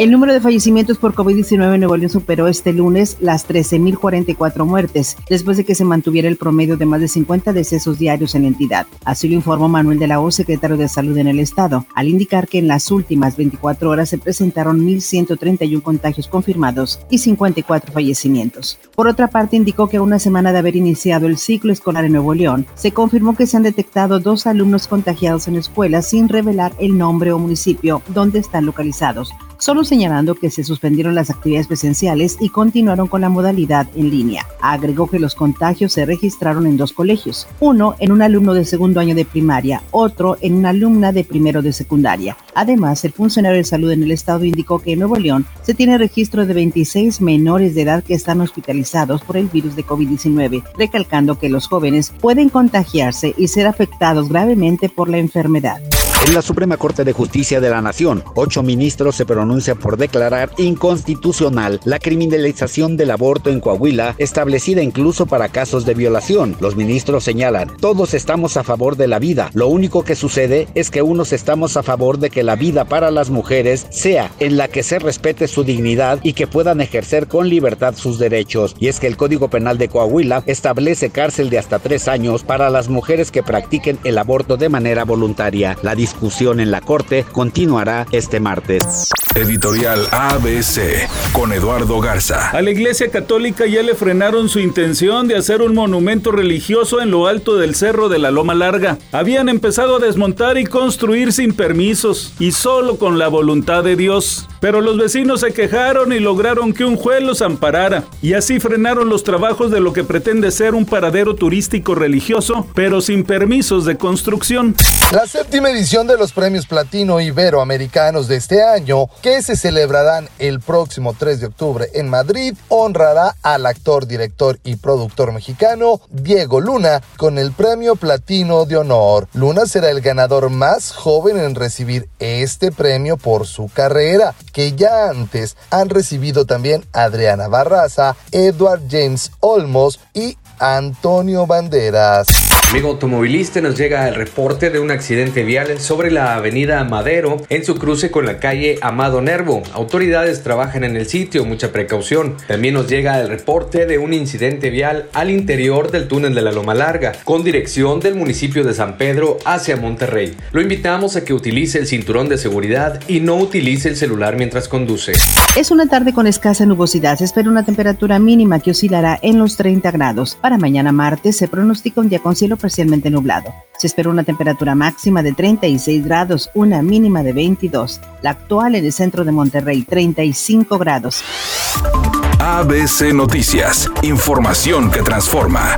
El número de fallecimientos por COVID-19 en Nuevo León superó este lunes las 13.044 muertes, después de que se mantuviera el promedio de más de 50 decesos diarios en la entidad. Así lo informó Manuel de la O, secretario de Salud en el Estado, al indicar que en las últimas 24 horas se presentaron 1.131 contagios confirmados y 54 fallecimientos. Por otra parte, indicó que a una semana de haber iniciado el ciclo escolar en Nuevo León, se confirmó que se han detectado dos alumnos contagiados en escuelas sin revelar el nombre o municipio donde están localizados solo señalando que se suspendieron las actividades presenciales y continuaron con la modalidad en línea. Agregó que los contagios se registraron en dos colegios, uno en un alumno de segundo año de primaria, otro en una alumna de primero de secundaria. Además, el funcionario de salud en el estado indicó que en Nuevo León se tiene registro de 26 menores de edad que están hospitalizados por el virus de COVID-19, recalcando que los jóvenes pueden contagiarse y ser afectados gravemente por la enfermedad. En la Suprema Corte de Justicia de la Nación, ocho ministros se pronuncian por declarar inconstitucional la criminalización del aborto en Coahuila, establecida incluso para casos de violación. Los ministros señalan, todos estamos a favor de la vida. Lo único que sucede es que unos estamos a favor de que la vida para las mujeres sea en la que se respete su dignidad y que puedan ejercer con libertad sus derechos. Y es que el Código Penal de Coahuila establece cárcel de hasta tres años para las mujeres que practiquen el aborto de manera voluntaria. La en la Corte continuará este martes. Editorial ABC con Eduardo Garza. A la Iglesia Católica ya le frenaron su intención de hacer un monumento religioso en lo alto del cerro de la Loma Larga. Habían empezado a desmontar y construir sin permisos y solo con la voluntad de Dios. Pero los vecinos se quejaron y lograron que un juez los amparara y así frenaron los trabajos de lo que pretende ser un paradero turístico religioso, pero sin permisos de construcción. La séptima edición de los premios Platino Iberoamericanos de este año, que se celebrarán el próximo 3 de octubre en Madrid, honrará al actor, director y productor mexicano Diego Luna con el premio Platino de Honor. Luna será el ganador más joven en recibir este premio por su carrera, que ya antes han recibido también Adriana Barraza, Edward James Olmos y Antonio Banderas. Amigo automovilista, nos llega el reporte de un accidente vial sobre la avenida Madero en su cruce con la calle Amado Nervo. Autoridades trabajan en el sitio, mucha precaución. También nos llega el reporte de un incidente vial al interior del túnel de la Loma Larga, con dirección del municipio de San Pedro hacia Monterrey. Lo invitamos a que utilice el cinturón de seguridad y no utilice el celular mientras conduce. Es una tarde con escasa nubosidad. Se espera una temperatura mínima que oscilará en los 30 grados. Para mañana martes se pronostica un día con cielo parcialmente nublado. Se espera una temperatura máxima de 36 grados, una mínima de 22. La actual en el centro de Monterrey, 35 grados. ABC Noticias, información que transforma.